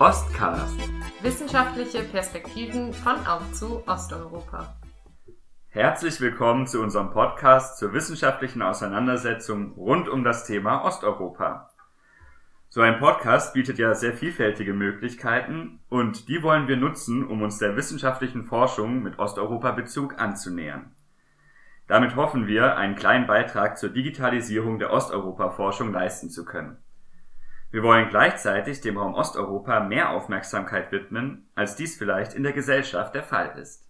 Ostcast. Wissenschaftliche Perspektiven von auf zu Osteuropa. Herzlich willkommen zu unserem Podcast zur wissenschaftlichen Auseinandersetzung rund um das Thema Osteuropa. So ein Podcast bietet ja sehr vielfältige Möglichkeiten und die wollen wir nutzen, um uns der wissenschaftlichen Forschung mit Osteuropa-Bezug anzunähern. Damit hoffen wir, einen kleinen Beitrag zur Digitalisierung der Osteuropa-Forschung leisten zu können. Wir wollen gleichzeitig dem Raum Osteuropa mehr Aufmerksamkeit widmen, als dies vielleicht in der Gesellschaft der Fall ist.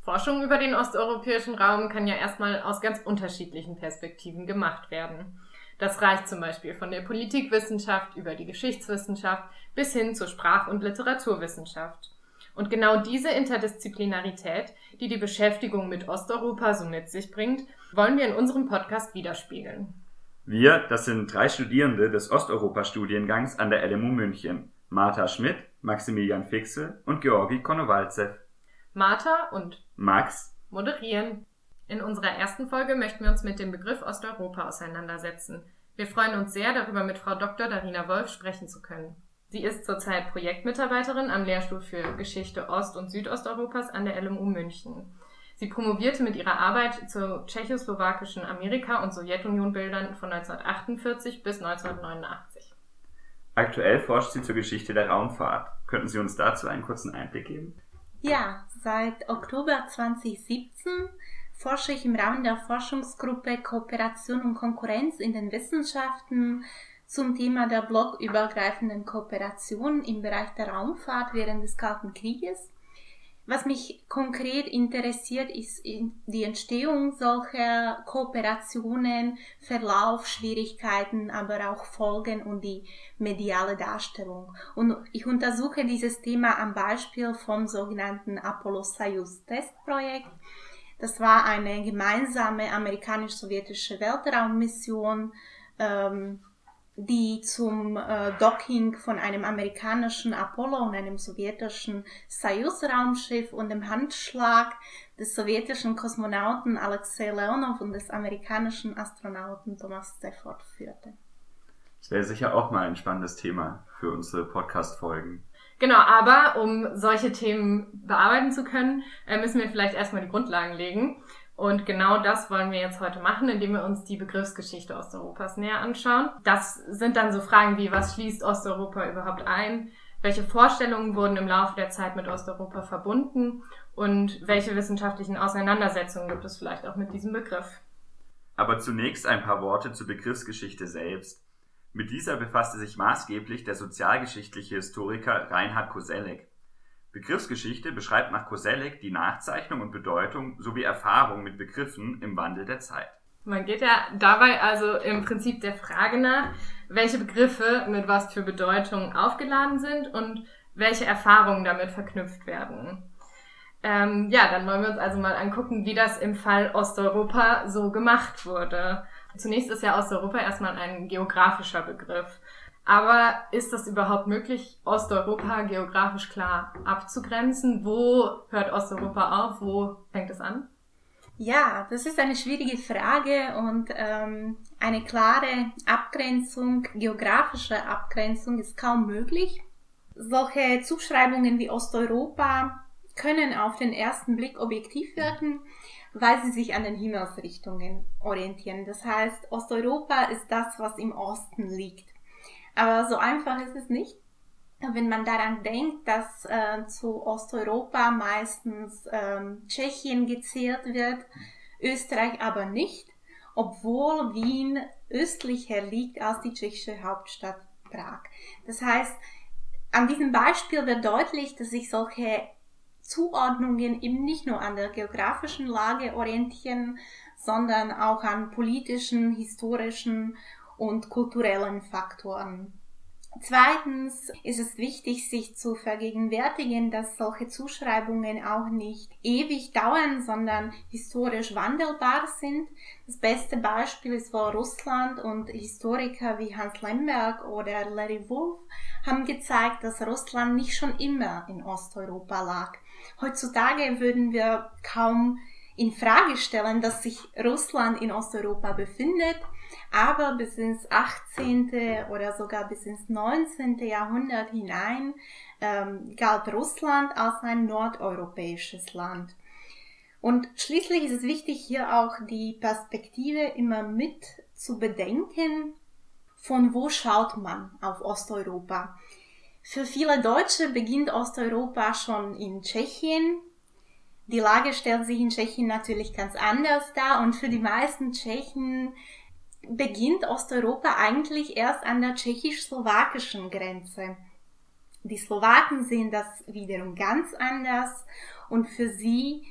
Forschung über den osteuropäischen Raum kann ja erstmal aus ganz unterschiedlichen Perspektiven gemacht werden. Das reicht zum Beispiel von der Politikwissenschaft über die Geschichtswissenschaft bis hin zur Sprach- und Literaturwissenschaft. Und genau diese Interdisziplinarität, die die Beschäftigung mit Osteuropa so mit sich bringt, wollen wir in unserem Podcast widerspiegeln. Wir, das sind drei Studierende des Osteuropa-Studiengangs an der LMU München. Martha Schmidt, Maximilian Fixel und Georgi Konowalzew. Martha und Max moderieren. In unserer ersten Folge möchten wir uns mit dem Begriff Osteuropa auseinandersetzen. Wir freuen uns sehr, darüber mit Frau Dr. Darina Wolf sprechen zu können. Sie ist zurzeit Projektmitarbeiterin am Lehrstuhl für Geschichte Ost- und Südosteuropas an der LMU München. Sie promovierte mit ihrer Arbeit zu tschechoslowakischen Amerika- und Sowjetunion-Bildern von 1948 bis 1989. Aktuell forscht sie zur Geschichte der Raumfahrt. Könnten Sie uns dazu einen kurzen Einblick geben? Ja, seit Oktober 2017 forsche ich im Rahmen der Forschungsgruppe Kooperation und Konkurrenz in den Wissenschaften zum Thema der blockübergreifenden Kooperation im Bereich der Raumfahrt während des Kalten Krieges. Was mich konkret interessiert, ist die Entstehung solcher Kooperationen, Verlauf, Schwierigkeiten, aber auch Folgen und die mediale Darstellung. Und ich untersuche dieses Thema am Beispiel vom sogenannten Apollo-Soyuz-Testprojekt. Das war eine gemeinsame amerikanisch-sowjetische Weltraummission, ähm, die zum äh, Docking von einem amerikanischen Apollo und einem sowjetischen Soyuz-Raumschiff und dem Handschlag des sowjetischen Kosmonauten Alexei Leonov und des amerikanischen Astronauten Thomas Stafford führte. Das wäre sicher auch mal ein spannendes Thema für unsere Podcast-Folgen. Genau, aber um solche Themen bearbeiten zu können, äh, müssen wir vielleicht erstmal die Grundlagen legen. Und genau das wollen wir jetzt heute machen, indem wir uns die Begriffsgeschichte Osteuropas näher anschauen. Das sind dann so Fragen wie, was schließt Osteuropa überhaupt ein? Welche Vorstellungen wurden im Laufe der Zeit mit Osteuropa verbunden? Und welche wissenschaftlichen Auseinandersetzungen gibt es vielleicht auch mit diesem Begriff? Aber zunächst ein paar Worte zur Begriffsgeschichte selbst. Mit dieser befasste sich maßgeblich der sozialgeschichtliche Historiker Reinhard Koselleck. Begriffsgeschichte beschreibt nach Koselleck die Nachzeichnung und Bedeutung sowie Erfahrung mit Begriffen im Wandel der Zeit. Man geht ja dabei also im Prinzip der Frage nach, welche Begriffe mit was für Bedeutung aufgeladen sind und welche Erfahrungen damit verknüpft werden. Ähm, ja, dann wollen wir uns also mal angucken, wie das im Fall Osteuropa so gemacht wurde. Zunächst ist ja Osteuropa erstmal ein geografischer Begriff. Aber ist das überhaupt möglich, Osteuropa geografisch klar abzugrenzen? Wo hört Osteuropa auf? Wo fängt es an? Ja, das ist eine schwierige Frage und ähm, eine klare Abgrenzung, geografische Abgrenzung ist kaum möglich. Solche Zuschreibungen wie Osteuropa können auf den ersten Blick objektiv wirken, weil sie sich an den Himmelsrichtungen orientieren. Das heißt, Osteuropa ist das, was im Osten liegt. Aber so einfach ist es nicht. Wenn man daran denkt, dass äh, zu Osteuropa meistens ähm, Tschechien gezählt wird, Österreich aber nicht, obwohl Wien östlicher liegt als die tschechische Hauptstadt Prag. Das heißt, an diesem Beispiel wird deutlich, dass sich solche Zuordnungen eben nicht nur an der geografischen Lage orientieren, sondern auch an politischen, historischen und kulturellen Faktoren. Zweitens ist es wichtig, sich zu vergegenwärtigen, dass solche Zuschreibungen auch nicht ewig dauern, sondern historisch wandelbar sind. Das beste Beispiel ist wohl Russland und Historiker wie Hans Lemberg oder Larry Wolf haben gezeigt, dass Russland nicht schon immer in Osteuropa lag. Heutzutage würden wir kaum in Frage stellen, dass sich Russland in Osteuropa befindet, aber bis ins 18. oder sogar bis ins 19. Jahrhundert hinein ähm, galt Russland als ein nordeuropäisches Land. Und schließlich ist es wichtig, hier auch die Perspektive immer mit zu bedenken, von wo schaut man auf Osteuropa. Für viele Deutsche beginnt Osteuropa schon in Tschechien. Die Lage stellt sich in Tschechien natürlich ganz anders dar und für die meisten Tschechen beginnt Osteuropa eigentlich erst an der tschechisch-slowakischen Grenze. Die Slowaken sehen das wiederum ganz anders und für sie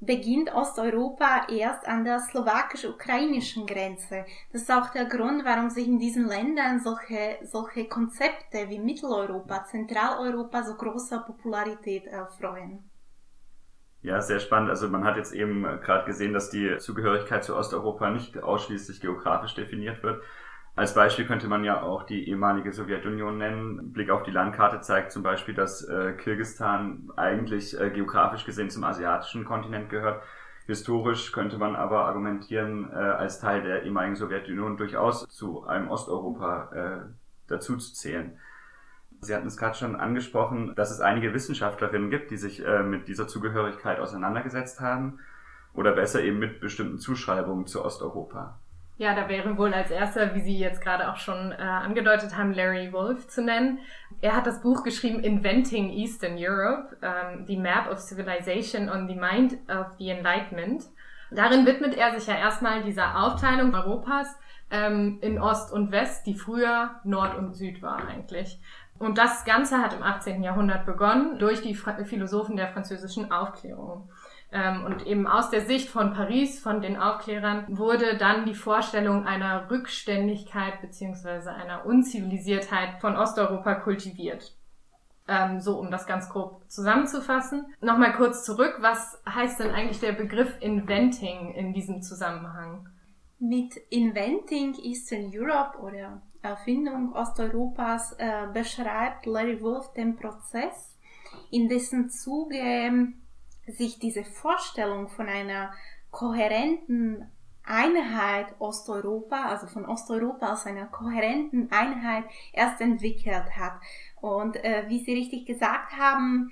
beginnt Osteuropa erst an der slowakisch-ukrainischen Grenze. Das ist auch der Grund, warum sich in diesen Ländern solche, solche Konzepte wie Mitteleuropa, Zentraleuropa so großer Popularität erfreuen. Ja, sehr spannend. Also man hat jetzt eben gerade gesehen, dass die Zugehörigkeit zu Osteuropa nicht ausschließlich geografisch definiert wird. Als Beispiel könnte man ja auch die ehemalige Sowjetunion nennen. Blick auf die Landkarte zeigt zum Beispiel, dass äh, Kirgistan eigentlich äh, geografisch gesehen zum asiatischen Kontinent gehört. Historisch könnte man aber argumentieren, äh, als Teil der ehemaligen Sowjetunion durchaus zu einem Osteuropa äh, dazu zu zählen. Sie hatten es gerade schon angesprochen, dass es einige Wissenschaftlerinnen gibt, die sich äh, mit dieser Zugehörigkeit auseinandergesetzt haben oder besser eben mit bestimmten Zuschreibungen zu Osteuropa. Ja, da wäre wohl als erster, wie Sie jetzt gerade auch schon äh, angedeutet haben, Larry Wolf zu nennen. Er hat das Buch geschrieben Inventing Eastern Europe, ähm, The Map of Civilization on the Mind of the Enlightenment. Darin widmet er sich ja erstmal dieser Aufteilung Europas ähm, in Ost und West, die früher Nord und Süd war eigentlich. Und das Ganze hat im 18. Jahrhundert begonnen durch die Philosophen der französischen Aufklärung. Ähm, und eben aus der Sicht von Paris, von den Aufklärern, wurde dann die Vorstellung einer Rückständigkeit beziehungsweise einer Unzivilisiertheit von Osteuropa kultiviert. Ähm, so, um das ganz grob zusammenzufassen. Nochmal kurz zurück. Was heißt denn eigentlich der Begriff Inventing in diesem Zusammenhang? Mit Inventing Eastern Europe oder Erfindung Osteuropas äh, beschreibt Larry Wolf den Prozess, in dessen Zuge sich diese Vorstellung von einer kohärenten Einheit Osteuropa, also von Osteuropa als einer kohärenten Einheit erst entwickelt hat. Und äh, wie Sie richtig gesagt haben,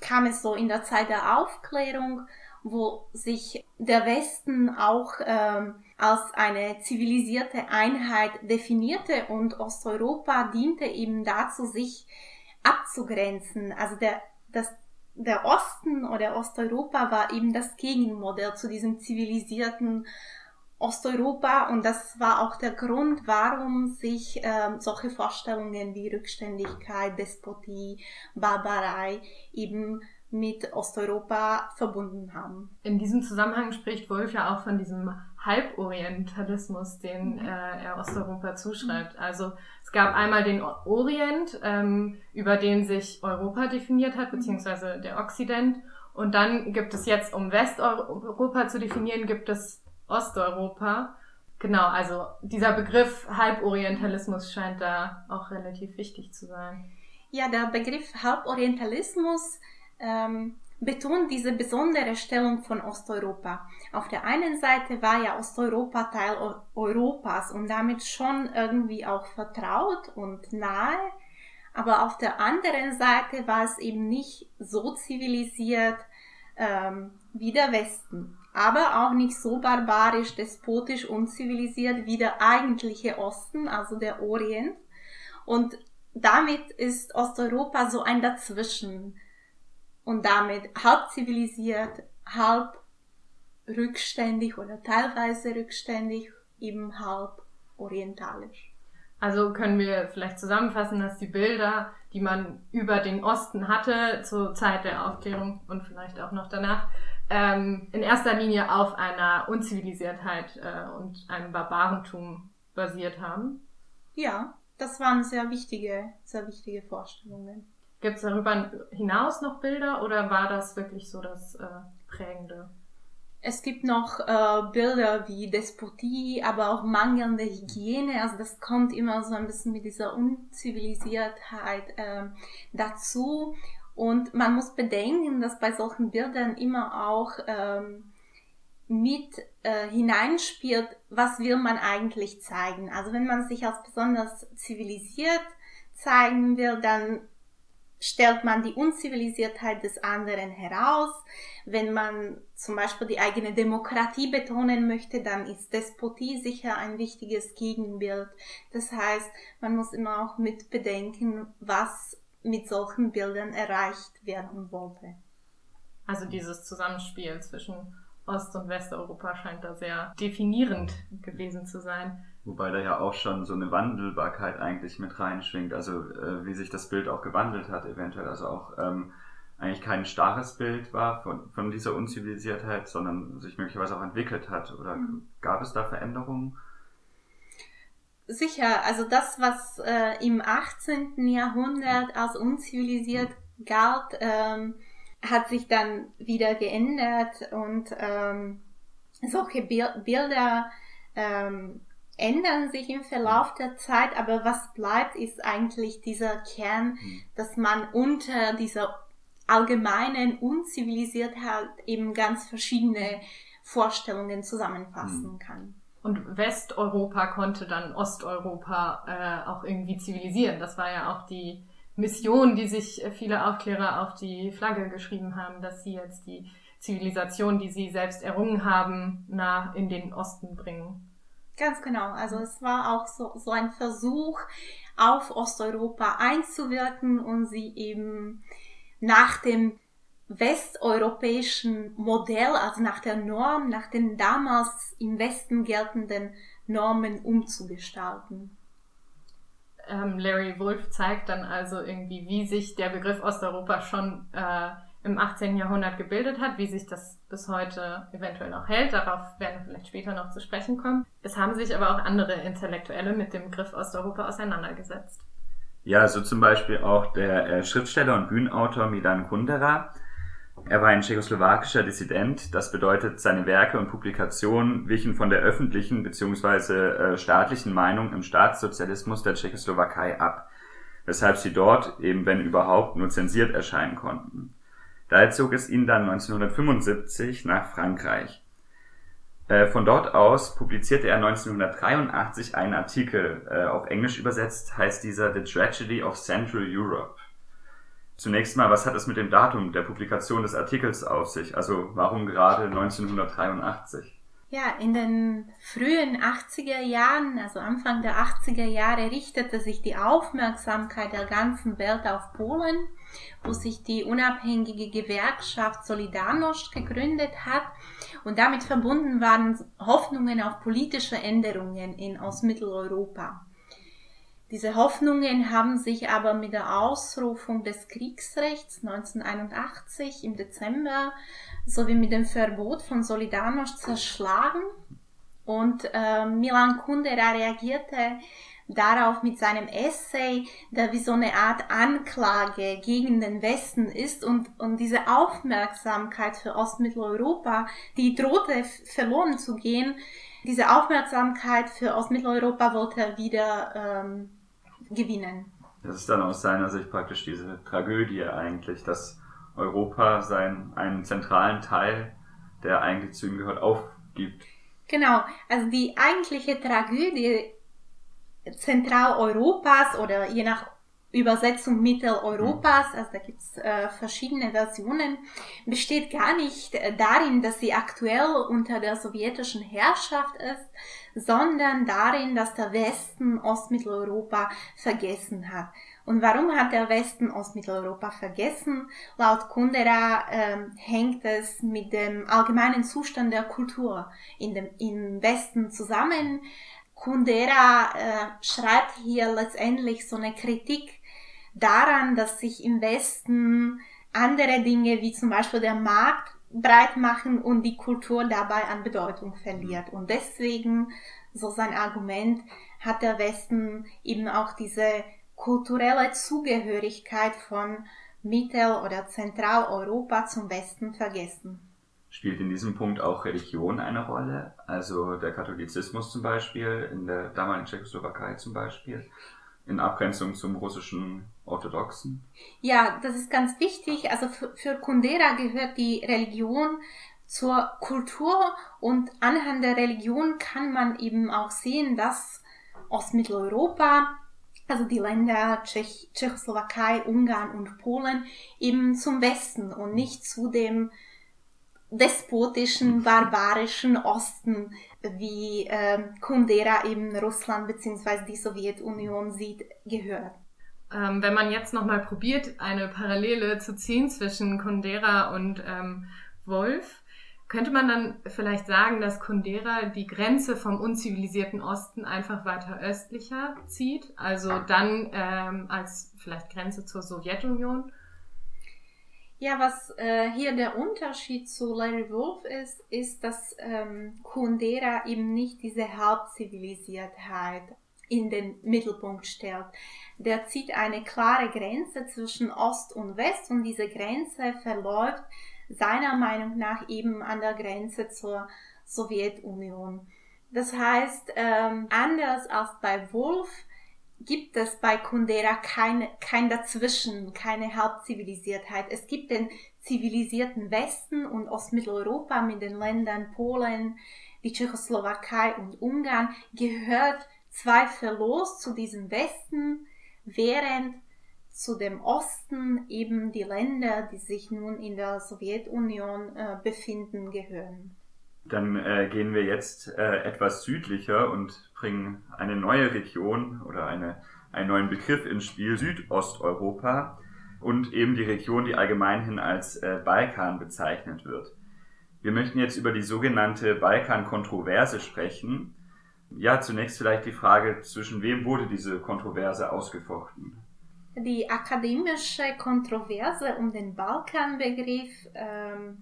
kam es so in der Zeit der Aufklärung, wo sich der Westen auch ähm, als eine zivilisierte Einheit definierte und Osteuropa diente eben dazu, sich abzugrenzen. Also der, das, der Osten oder Osteuropa war eben das Gegenmodell zu diesem zivilisierten Osteuropa und das war auch der Grund, warum sich ähm, solche Vorstellungen wie Rückständigkeit, Despotie, Barbarei eben mit Osteuropa verbunden haben. In diesem Zusammenhang spricht Wolf ja auch von diesem Halborientalismus, den mhm. äh, er Osteuropa zuschreibt. Also es gab einmal den Orient, ähm, über den sich Europa definiert hat, beziehungsweise der Okzident. Und dann gibt es jetzt, um Westeuropa zu definieren, gibt es Osteuropa. Genau, also dieser Begriff Halborientalismus scheint da auch relativ wichtig zu sein. Ja, der Begriff Halborientalismus ähm, betont diese besondere Stellung von Osteuropa. Auf der einen Seite war ja Osteuropa Teil Europas und damit schon irgendwie auch vertraut und nahe, aber auf der anderen Seite war es eben nicht so zivilisiert ähm, wie der Westen, aber auch nicht so barbarisch, despotisch, unzivilisiert wie der eigentliche Osten, also der Orient. Und damit ist Osteuropa so ein Dazwischen und damit halb zivilisiert, halb rückständig oder teilweise rückständig, eben halb orientalisch. Also können wir vielleicht zusammenfassen, dass die Bilder, die man über den Osten hatte zur Zeit der Aufklärung und vielleicht auch noch danach, ähm, in erster Linie auf einer Unzivilisiertheit äh, und einem Barbarentum basiert haben. Ja, das waren sehr wichtige, sehr wichtige Vorstellungen. Gibt es darüber hinaus noch Bilder oder war das wirklich so das äh, Prägende? Es gibt noch äh, Bilder wie Despotie, aber auch mangelnde Hygiene. Also das kommt immer so ein bisschen mit dieser Unzivilisiertheit äh, dazu. Und man muss bedenken, dass bei solchen Bildern immer auch ähm, mit äh, hineinspielt, was will man eigentlich zeigen. Also wenn man sich als besonders zivilisiert zeigen will, dann stellt man die Unzivilisiertheit des anderen heraus. Wenn man zum Beispiel die eigene Demokratie betonen möchte, dann ist Despotie sicher ein wichtiges Gegenbild. Das heißt, man muss immer auch mit bedenken, was mit solchen Bildern erreicht werden wollte. Also dieses Zusammenspiel zwischen Ost- und Westeuropa scheint da sehr definierend gewesen zu sein. Wobei da ja auch schon so eine Wandelbarkeit eigentlich mit reinschwingt, also äh, wie sich das Bild auch gewandelt hat eventuell, also auch ähm, eigentlich kein starres Bild war von, von dieser Unzivilisiertheit, sondern sich möglicherweise auch entwickelt hat. Oder mhm. gab es da Veränderungen? Sicher, also das, was äh, im 18. Jahrhundert als unzivilisiert galt, ähm, hat sich dann wieder geändert und ähm, solche Bilder ähm, ändern sich im Verlauf der Zeit, aber was bleibt, ist eigentlich dieser Kern, mhm. dass man unter dieser allgemeinen Unzivilisiertheit eben ganz verschiedene Vorstellungen zusammenfassen mhm. kann. Und Westeuropa konnte dann Osteuropa äh, auch irgendwie zivilisieren. Das war ja auch die Mission, die sich viele Aufklärer auf die Flagge geschrieben haben, dass sie jetzt die Zivilisation, die sie selbst errungen haben, nah in den Osten bringen. Ganz genau. Also es war auch so, so ein Versuch, auf Osteuropa einzuwirken und sie eben nach dem westeuropäischen Modell, also nach der Norm, nach den damals im Westen geltenden Normen umzugestalten. Ähm, Larry Wolf zeigt dann also irgendwie, wie sich der Begriff Osteuropa schon äh, im 18. Jahrhundert gebildet hat, wie sich das bis heute eventuell noch hält. Darauf werden wir vielleicht später noch zu sprechen kommen. Es haben sich aber auch andere Intellektuelle mit dem Begriff Osteuropa auseinandergesetzt. Ja, so zum Beispiel auch der äh, Schriftsteller und Bühnenautor Milan Kundera. Er war ein tschechoslowakischer Dissident. Das bedeutet, seine Werke und Publikationen wichen von der öffentlichen bzw. Äh, staatlichen Meinung im Staatssozialismus der Tschechoslowakei ab, weshalb sie dort, eben wenn überhaupt, nur zensiert erscheinen konnten. Daher zog es ihn dann 1975 nach Frankreich. Äh, von dort aus publizierte er 1983 einen Artikel, äh, auf Englisch übersetzt heißt dieser The Tragedy of Central Europe. Zunächst mal, was hat es mit dem Datum der Publikation des Artikels auf sich? Also warum gerade 1983? Ja, in den frühen 80er Jahren, also Anfang der 80er Jahre, richtete sich die Aufmerksamkeit der ganzen Welt auf Polen, wo sich die unabhängige Gewerkschaft Solidarność gegründet hat und damit verbunden waren Hoffnungen auf politische Änderungen in Ostmitteleuropa. Diese Hoffnungen haben sich aber mit der Ausrufung des Kriegsrechts 1981 im Dezember sowie mit dem Verbot von Solidarność zerschlagen. Und äh, Milan Kundera reagierte darauf mit seinem Essay, der wie so eine Art Anklage gegen den Westen ist und, und diese Aufmerksamkeit für Ostmitteleuropa, die drohte verloren zu gehen, diese Aufmerksamkeit für Ostmitteleuropa wollte er wieder ähm, gewinnen. Das ist dann aus seiner Sicht praktisch diese Tragödie eigentlich, dass Europa seinen einen zentralen Teil, der eigentlich zu ihm gehört, aufgibt. Genau, also die eigentliche Tragödie Zentraleuropas oder je nach Übersetzung Mitteleuropas, also da gibt's äh, verschiedene Versionen, besteht gar nicht äh, darin, dass sie aktuell unter der sowjetischen Herrschaft ist, sondern darin, dass der Westen Ostmitteleuropa vergessen hat. Und warum hat der Westen Ostmitteleuropa vergessen? Laut Kundera äh, hängt es mit dem allgemeinen Zustand der Kultur in dem, im Westen zusammen. Kundera äh, schreibt hier letztendlich so eine Kritik daran, dass sich im Westen andere Dinge wie zum Beispiel der Markt breit machen und die Kultur dabei an Bedeutung verliert. Und deswegen, so sein Argument, hat der Westen eben auch diese kulturelle Zugehörigkeit von Mittel- oder Zentraleuropa zum Westen vergessen. Spielt in diesem Punkt auch Religion eine Rolle? Also der Katholizismus zum Beispiel, in der damaligen Tschechoslowakei zum Beispiel? in Abgrenzung zum russischen Orthodoxen? Ja, das ist ganz wichtig. Also für, Kundera gehört die Religion zur Kultur und anhand der Religion kann man eben auch sehen, dass Ostmitteleuropa, also die Länder Tschech Tschechoslowakei, Ungarn und Polen, eben zum Westen und nicht zu dem despotischen, barbarischen Osten, wie äh, Kundera eben Russland bzw. die Sowjetunion sieht, gehört. Ähm, wenn man jetzt nochmal probiert, eine Parallele zu ziehen zwischen Kundera und ähm, Wolf, könnte man dann vielleicht sagen, dass Kundera die Grenze vom unzivilisierten Osten einfach weiter östlicher zieht, also dann ähm, als vielleicht Grenze zur Sowjetunion? Ja, was äh, hier der Unterschied zu Larry Wolf ist, ist, dass ähm, Kundera eben nicht diese Hauptzivilisiertheit in den Mittelpunkt stellt. Der zieht eine klare Grenze zwischen Ost und West und diese Grenze verläuft seiner Meinung nach eben an der Grenze zur Sowjetunion. Das heißt, ähm, anders als bei Wolf gibt es bei Kundera kein, kein Dazwischen, keine Hauptzivilisiertheit. Es gibt den zivilisierten Westen und Ostmitteleuropa mit den Ländern Polen, die Tschechoslowakei und Ungarn gehört zweifellos zu diesem Westen, während zu dem Osten eben die Länder, die sich nun in der Sowjetunion äh, befinden, gehören. Dann äh, gehen wir jetzt äh, etwas südlicher und bringen eine neue Region oder eine, einen neuen Begriff ins Spiel, Südosteuropa und eben die Region, die allgemeinhin als äh, Balkan bezeichnet wird. Wir möchten jetzt über die sogenannte Balkan-Kontroverse sprechen. Ja, zunächst vielleicht die Frage, zwischen wem wurde diese Kontroverse ausgefochten? Die akademische Kontroverse um den Balkanbegriff ähm,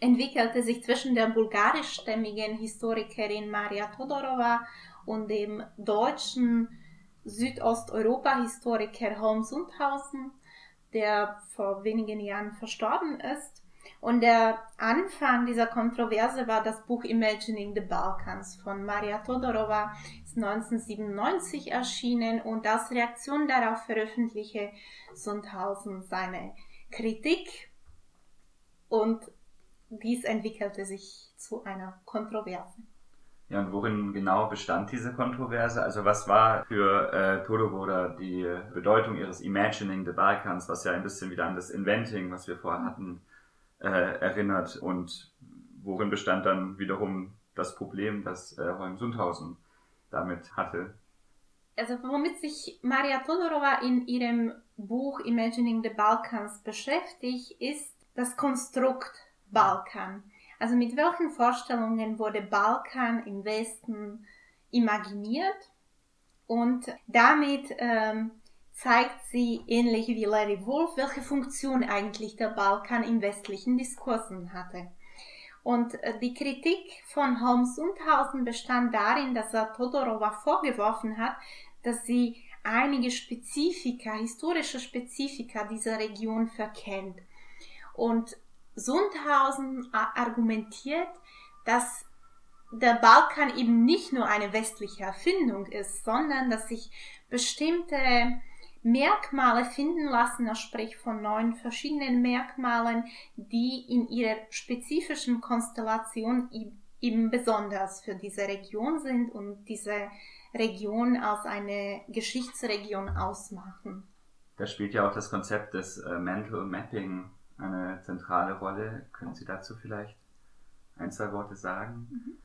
entwickelte sich zwischen der bulgarischstämmigen Historikerin Maria Todorova und dem deutschen Südosteuropa-Historiker Holm Sundhausen, der vor wenigen Jahren verstorben ist. Und der Anfang dieser Kontroverse war das Buch Imagining the Balkans von Maria Todorova, ist 1997 erschienen und als Reaktion darauf veröffentlichte Sundhausen seine Kritik und dies entwickelte sich zu einer Kontroverse. Ja, und worin genau bestand diese Kontroverse? Also was war für äh, Todoroda die Bedeutung ihres Imagining the Balkans, was ja ein bisschen wieder an das Inventing, was wir vorher hatten, äh, erinnert und worin bestand dann wiederum das Problem, das äh, Holm Sundhausen damit hatte. Also womit sich Maria Todorova in ihrem Buch Imagining the Balkans beschäftigt, ist das Konstrukt Balkan. Also mit welchen Vorstellungen wurde Balkan im Westen imaginiert und damit ähm, zeigt sie, ähnlich wie Larry Wolf, welche Funktion eigentlich der Balkan im westlichen Diskursen hatte. Und äh, die Kritik von Holmes Sundhausen bestand darin, dass er Todorova vorgeworfen hat, dass sie einige Spezifika, historische Spezifika dieser Region verkennt. Und Sundhausen argumentiert, dass der Balkan eben nicht nur eine westliche Erfindung ist, sondern dass sich bestimmte Merkmale finden lassen. Er spricht von neun verschiedenen Merkmalen, die in ihrer spezifischen Konstellation eben besonders für diese Region sind und diese Region als eine Geschichtsregion ausmachen. Da spielt ja auch das Konzept des äh, Mental Mapping eine zentrale Rolle. Können Sie dazu vielleicht ein, zwei Worte sagen? Mhm.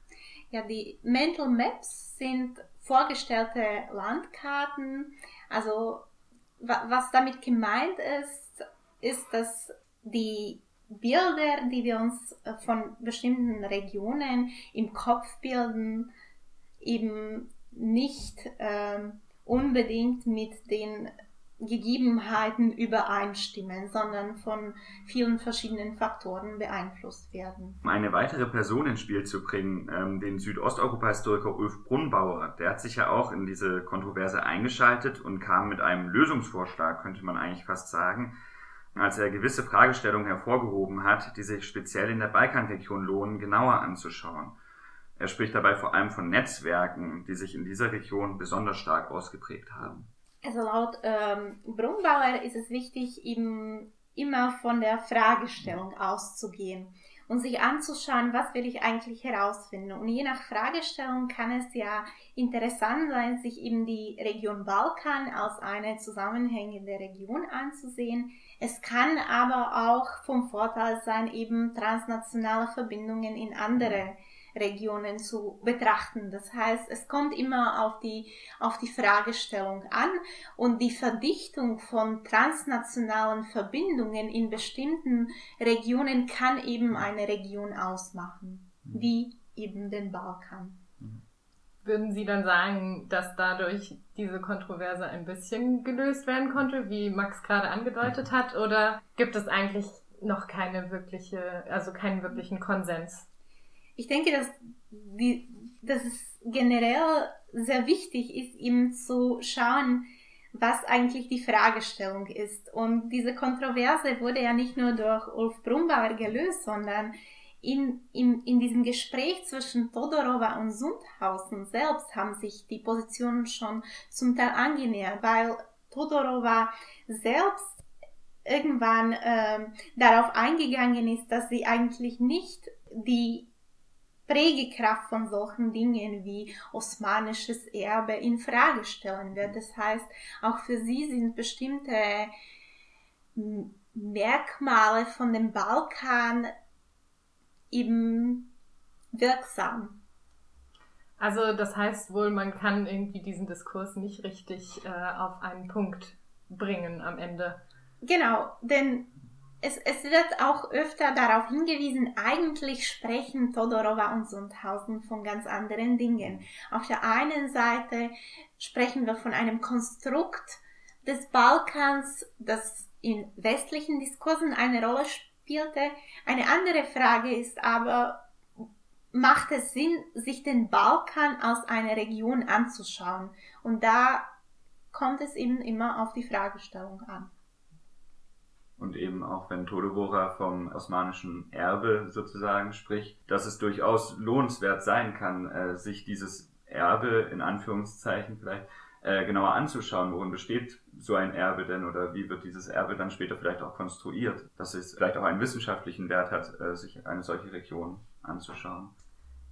Ja, die Mental Maps sind vorgestellte Landkarten, also was damit gemeint ist, ist, dass die Bilder, die wir uns äh, von bestimmten Regionen im Kopf bilden, eben nicht ähm, unbedingt mit den Gegebenheiten übereinstimmen, sondern von vielen verschiedenen Faktoren beeinflusst werden. Um eine weitere Person ins Spiel zu bringen, ähm, den Südosteuropa-Historiker Ulf Brunnbauer, der hat sich ja auch in diese Kontroverse eingeschaltet und kam mit einem Lösungsvorschlag, könnte man eigentlich fast sagen, als er gewisse Fragestellungen hervorgehoben hat, die sich speziell in der Balkanregion lohnen, genauer anzuschauen. Er spricht dabei vor allem von Netzwerken, die sich in dieser Region besonders stark ausgeprägt haben. Also laut ähm, Brunnbauer ist es wichtig, eben immer von der Fragestellung auszugehen. und sich anzuschauen, was will ich eigentlich herausfinden. Und je nach Fragestellung kann es ja interessant sein, sich eben die Region Balkan als eine zusammenhängende Region anzusehen. Es kann aber auch vom Vorteil sein, eben transnationale Verbindungen in andere Regionen zu betrachten. Das heißt, es kommt immer auf die, auf die Fragestellung an und die Verdichtung von transnationalen Verbindungen in bestimmten Regionen kann eben eine Region ausmachen, wie eben den Balkan. Würden Sie dann sagen, dass dadurch diese Kontroverse ein bisschen gelöst werden konnte, wie Max gerade angedeutet hat, oder gibt es eigentlich noch keine wirkliche, also keinen wirklichen Konsens? Ich denke, dass, die, dass es generell sehr wichtig ist, ihm zu schauen, was eigentlich die Fragestellung ist. Und diese Kontroverse wurde ja nicht nur durch Ulf Brumbauer gelöst, sondern in, in, in diesem Gespräch zwischen Todorova und Sundhausen selbst haben sich die Positionen schon zum Teil angenähert, weil Todorova selbst irgendwann äh, darauf eingegangen ist, dass sie eigentlich nicht die Prägekraft von solchen Dingen wie osmanisches Erbe in Frage stellen wird. Das heißt, auch für sie sind bestimmte Merkmale von dem Balkan eben wirksam. Also das heißt wohl, man kann irgendwie diesen Diskurs nicht richtig äh, auf einen Punkt bringen am Ende. Genau, denn es, es wird auch öfter darauf hingewiesen, eigentlich sprechen Todorova und Sundhausen von ganz anderen Dingen. Auf der einen Seite sprechen wir von einem Konstrukt des Balkans, das in westlichen Diskursen eine Rolle spielte. Eine andere Frage ist aber, macht es Sinn, sich den Balkan als eine Region anzuschauen? Und da kommt es eben immer auf die Fragestellung an und eben auch wenn Todebora vom osmanischen Erbe sozusagen spricht, dass es durchaus lohnenswert sein kann, äh, sich dieses Erbe in Anführungszeichen vielleicht äh, genauer anzuschauen, worin besteht so ein Erbe denn oder wie wird dieses Erbe dann später vielleicht auch konstruiert, dass es vielleicht auch einen wissenschaftlichen Wert hat, äh, sich eine solche Region anzuschauen.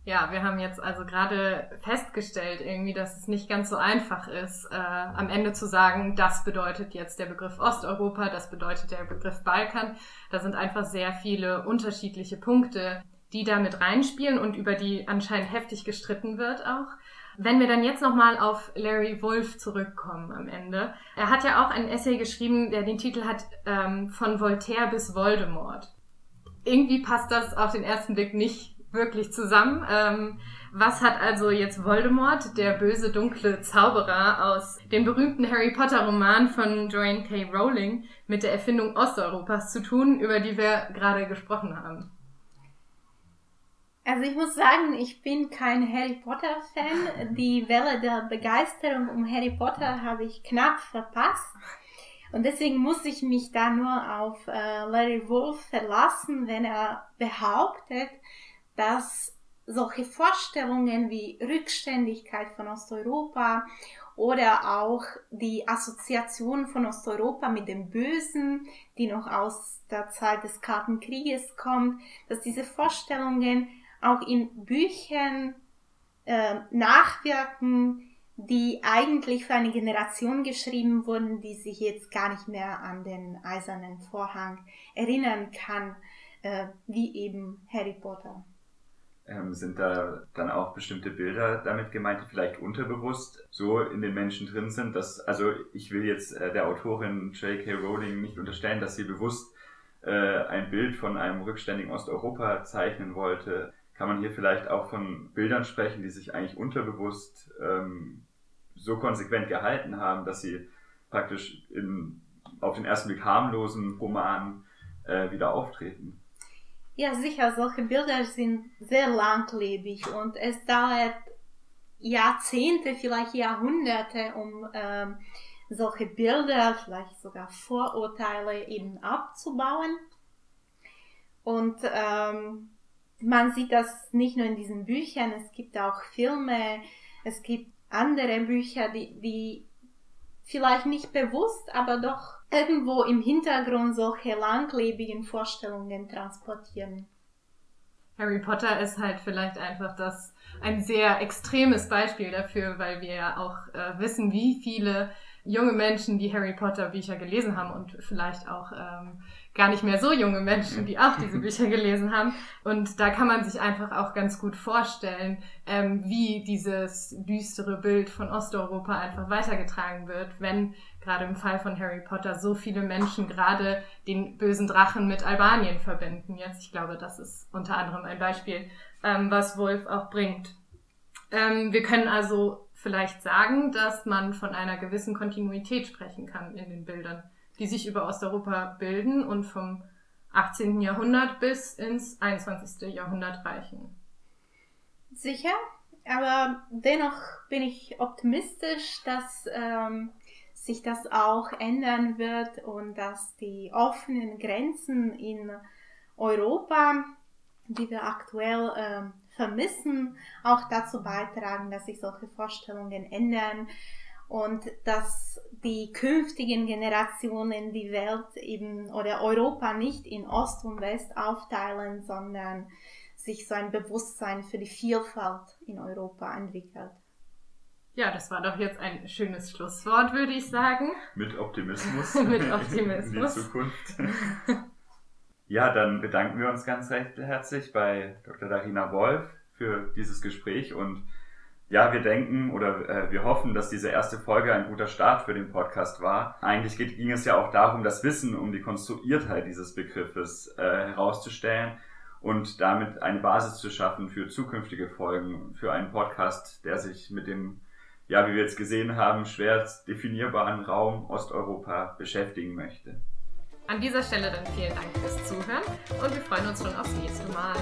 Ja, wir haben jetzt also gerade festgestellt, irgendwie, dass es nicht ganz so einfach ist, äh, am Ende zu sagen, das bedeutet jetzt der Begriff Osteuropa, das bedeutet der Begriff Balkan. Da sind einfach sehr viele unterschiedliche Punkte, die da mit reinspielen und über die anscheinend heftig gestritten wird auch. Wenn wir dann jetzt nochmal auf Larry Wolf zurückkommen am Ende. Er hat ja auch einen Essay geschrieben, der den Titel hat ähm, Von Voltaire bis Voldemort. Irgendwie passt das auf den ersten Blick nicht wirklich zusammen. Ähm, was hat also jetzt Voldemort, der böse, dunkle Zauberer aus dem berühmten Harry Potter Roman von Joanne K. Rowling mit der Erfindung Osteuropas zu tun, über die wir gerade gesprochen haben? Also ich muss sagen, ich bin kein Harry Potter Fan. Die Welle der Begeisterung um Harry Potter habe ich knapp verpasst. Und deswegen muss ich mich da nur auf äh, Larry Wolf verlassen, wenn er behauptet, dass solche Vorstellungen wie Rückständigkeit von Osteuropa oder auch die Assoziation von Osteuropa mit dem Bösen, die noch aus der Zeit des Kalten Krieges kommt, dass diese Vorstellungen auch in Büchern äh, nachwirken, die eigentlich für eine Generation geschrieben wurden, die sich jetzt gar nicht mehr an den eisernen Vorhang erinnern kann, äh, wie eben Harry Potter. Ähm, sind da dann auch bestimmte Bilder damit gemeint, die vielleicht unterbewusst so in den Menschen drin sind, dass, also ich will jetzt äh, der Autorin J.K. Rowling nicht unterstellen, dass sie bewusst äh, ein Bild von einem rückständigen Osteuropa zeichnen wollte. Kann man hier vielleicht auch von Bildern sprechen, die sich eigentlich unterbewusst ähm, so konsequent gehalten haben, dass sie praktisch in, auf den ersten Blick harmlosen Romanen äh, wieder auftreten? Ja, sicher, solche Bilder sind sehr langlebig und es dauert Jahrzehnte, vielleicht Jahrhunderte, um ähm, solche Bilder, vielleicht sogar Vorurteile eben abzubauen. Und ähm, man sieht das nicht nur in diesen Büchern, es gibt auch Filme, es gibt andere Bücher, die, die vielleicht nicht bewusst, aber doch irgendwo im Hintergrund solche langlebigen Vorstellungen transportieren. Harry Potter ist halt vielleicht einfach das ein sehr extremes Beispiel dafür, weil wir ja auch äh, wissen, wie viele junge Menschen, die Harry Potter Bücher gelesen haben und vielleicht auch ähm, gar nicht mehr so junge Menschen, die auch diese Bücher gelesen haben. Und da kann man sich einfach auch ganz gut vorstellen, ähm, wie dieses düstere Bild von Osteuropa einfach weitergetragen wird, wenn gerade im Fall von Harry Potter so viele Menschen gerade den bösen Drachen mit Albanien verbinden. Jetzt, ich glaube, das ist unter anderem ein Beispiel, ähm, was Wolf auch bringt. Ähm, wir können also vielleicht sagen, dass man von einer gewissen Kontinuität sprechen kann in den Bildern, die sich über Osteuropa bilden und vom 18. Jahrhundert bis ins 21. Jahrhundert reichen. Sicher, aber dennoch bin ich optimistisch, dass ähm, sich das auch ändern wird und dass die offenen Grenzen in Europa, die wir aktuell ähm, vermissen, auch dazu beitragen, dass sich solche Vorstellungen ändern und dass die künftigen Generationen die Welt eben oder Europa nicht in Ost und West aufteilen, sondern sich so ein Bewusstsein für die Vielfalt in Europa entwickelt. Ja, das war doch jetzt ein schönes Schlusswort, würde ich sagen. Mit Optimismus. Mit Optimismus. In die Zukunft. Ja, dann bedanken wir uns ganz recht herzlich bei Dr. Darina Wolf für dieses Gespräch und ja, wir denken oder äh, wir hoffen, dass diese erste Folge ein guter Start für den Podcast war. Eigentlich geht, ging es ja auch darum, das Wissen um die Konstruiertheit dieses Begriffes äh, herauszustellen und damit eine Basis zu schaffen für zukünftige Folgen, für einen Podcast, der sich mit dem, ja, wie wir jetzt gesehen haben, schwer definierbaren Raum Osteuropa beschäftigen möchte. An dieser Stelle dann vielen Dank fürs Zuhören und wir freuen uns schon aufs nächste Mal.